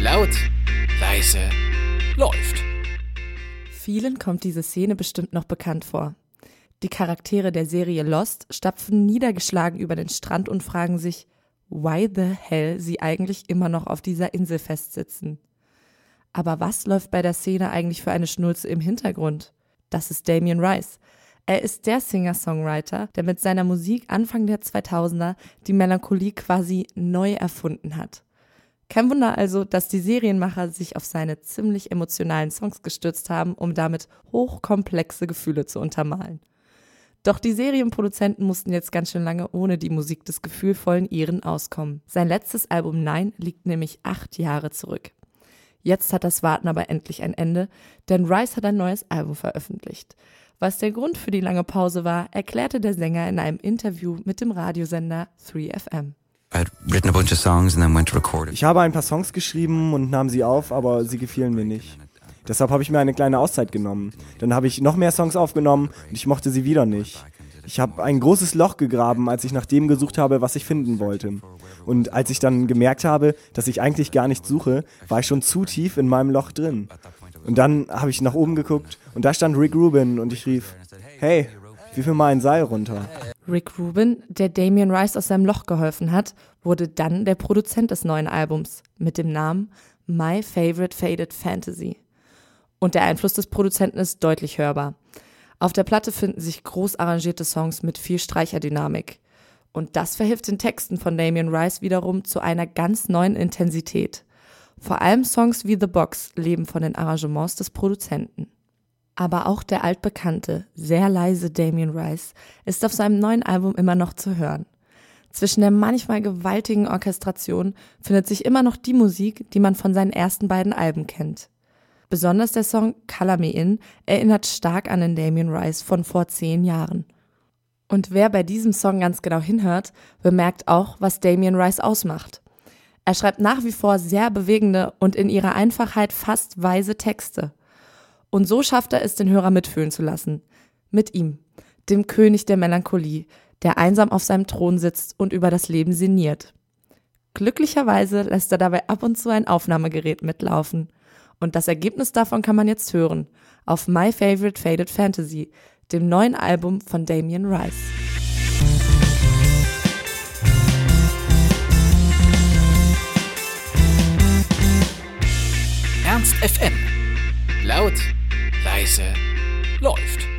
Laut, leise, läuft. Vielen kommt diese Szene bestimmt noch bekannt vor. Die Charaktere der Serie Lost stapfen niedergeschlagen über den Strand und fragen sich, why the hell sie eigentlich immer noch auf dieser Insel festsitzen. Aber was läuft bei der Szene eigentlich für eine Schnulze im Hintergrund? Das ist Damien Rice. Er ist der Singer-Songwriter, der mit seiner Musik Anfang der 2000er die Melancholie quasi neu erfunden hat. Kein Wunder also, dass die Serienmacher sich auf seine ziemlich emotionalen Songs gestürzt haben, um damit hochkomplexe Gefühle zu untermalen. Doch die Serienproduzenten mussten jetzt ganz schön lange ohne die Musik des gefühlvollen Iren auskommen. Sein letztes Album Nein liegt nämlich acht Jahre zurück. Jetzt hat das Warten aber endlich ein Ende, denn Rice hat ein neues Album veröffentlicht. Was der Grund für die lange Pause war, erklärte der Sänger in einem Interview mit dem Radiosender 3FM. Ich habe ein paar Songs geschrieben und nahm sie auf, aber sie gefielen mir nicht. Deshalb habe ich mir eine kleine Auszeit genommen. Dann habe ich noch mehr Songs aufgenommen und ich mochte sie wieder nicht. Ich habe ein großes Loch gegraben, als ich nach dem gesucht habe, was ich finden wollte. Und als ich dann gemerkt habe, dass ich eigentlich gar nichts suche, war ich schon zu tief in meinem Loch drin. Und dann habe ich nach oben geguckt und da stand Rick Rubin und ich rief, hey, wie viel mal ein Seil runter? Rick Rubin, der Damien Rice aus seinem Loch geholfen hat, wurde dann der Produzent des neuen Albums mit dem Namen My Favorite Faded Fantasy und der Einfluss des Produzenten ist deutlich hörbar. Auf der Platte finden sich groß arrangierte Songs mit viel Streicherdynamik. Und das verhilft den Texten von Damien Rice wiederum zu einer ganz neuen Intensität. Vor allem Songs wie The Box leben von den Arrangements des Produzenten. Aber auch der altbekannte, sehr leise Damien Rice ist auf seinem neuen Album immer noch zu hören. Zwischen der manchmal gewaltigen Orchestration findet sich immer noch die Musik, die man von seinen ersten beiden Alben kennt. Besonders der Song Color Me In erinnert stark an den Damien Rice von vor zehn Jahren. Und wer bei diesem Song ganz genau hinhört, bemerkt auch, was Damien Rice ausmacht. Er schreibt nach wie vor sehr bewegende und in ihrer Einfachheit fast weise Texte. Und so schafft er es, den Hörer mitfühlen zu lassen. Mit ihm, dem König der Melancholie, der einsam auf seinem Thron sitzt und über das Leben sinniert. Glücklicherweise lässt er dabei ab und zu ein Aufnahmegerät mitlaufen – und das Ergebnis davon kann man jetzt hören auf My Favorite Faded Fantasy, dem neuen Album von Damien Rice. Ernst FM. Laut, leise, läuft.